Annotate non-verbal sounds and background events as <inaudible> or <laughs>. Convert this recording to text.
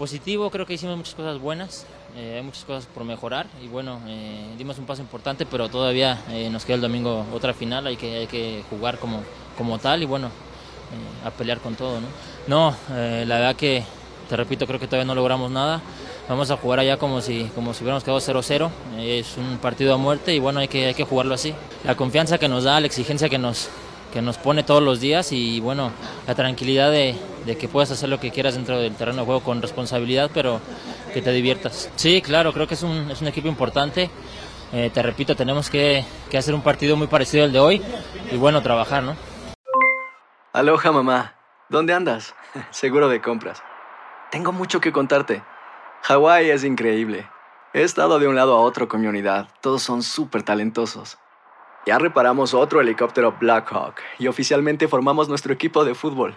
Positivo, creo que hicimos muchas cosas buenas, eh, hay muchas cosas por mejorar y bueno, eh, dimos un paso importante, pero todavía eh, nos queda el domingo otra final, hay que, hay que jugar como, como tal y bueno, eh, a pelear con todo. No, no la verdad que, te repito, creo que todavía no logramos nada. Vamos a jugar allá como si, como si hubiéramos quedado 0-0. Eh, es un partido a muerte y bueno, hay que, hay que jugarlo así. La confianza que nos da, la exigencia que nos, que nos pone todos los días y bueno, la tranquilidad de, de que puedas hacer lo que quieras dentro del terreno de juego con responsabilidad, pero que te diviertas. Sí, claro, creo que es un, es un equipo importante. Eh, te repito, tenemos que, que hacer un partido muy parecido al de hoy y bueno, trabajar, ¿no? Aloha mamá, ¿dónde andas? <laughs> Seguro de compras. Tengo mucho que contarte. Hawái es increíble. He estado de un lado a otro con mi unidad. Todos son súper talentosos. Ya reparamos otro helicóptero Blackhawk y oficialmente formamos nuestro equipo de fútbol.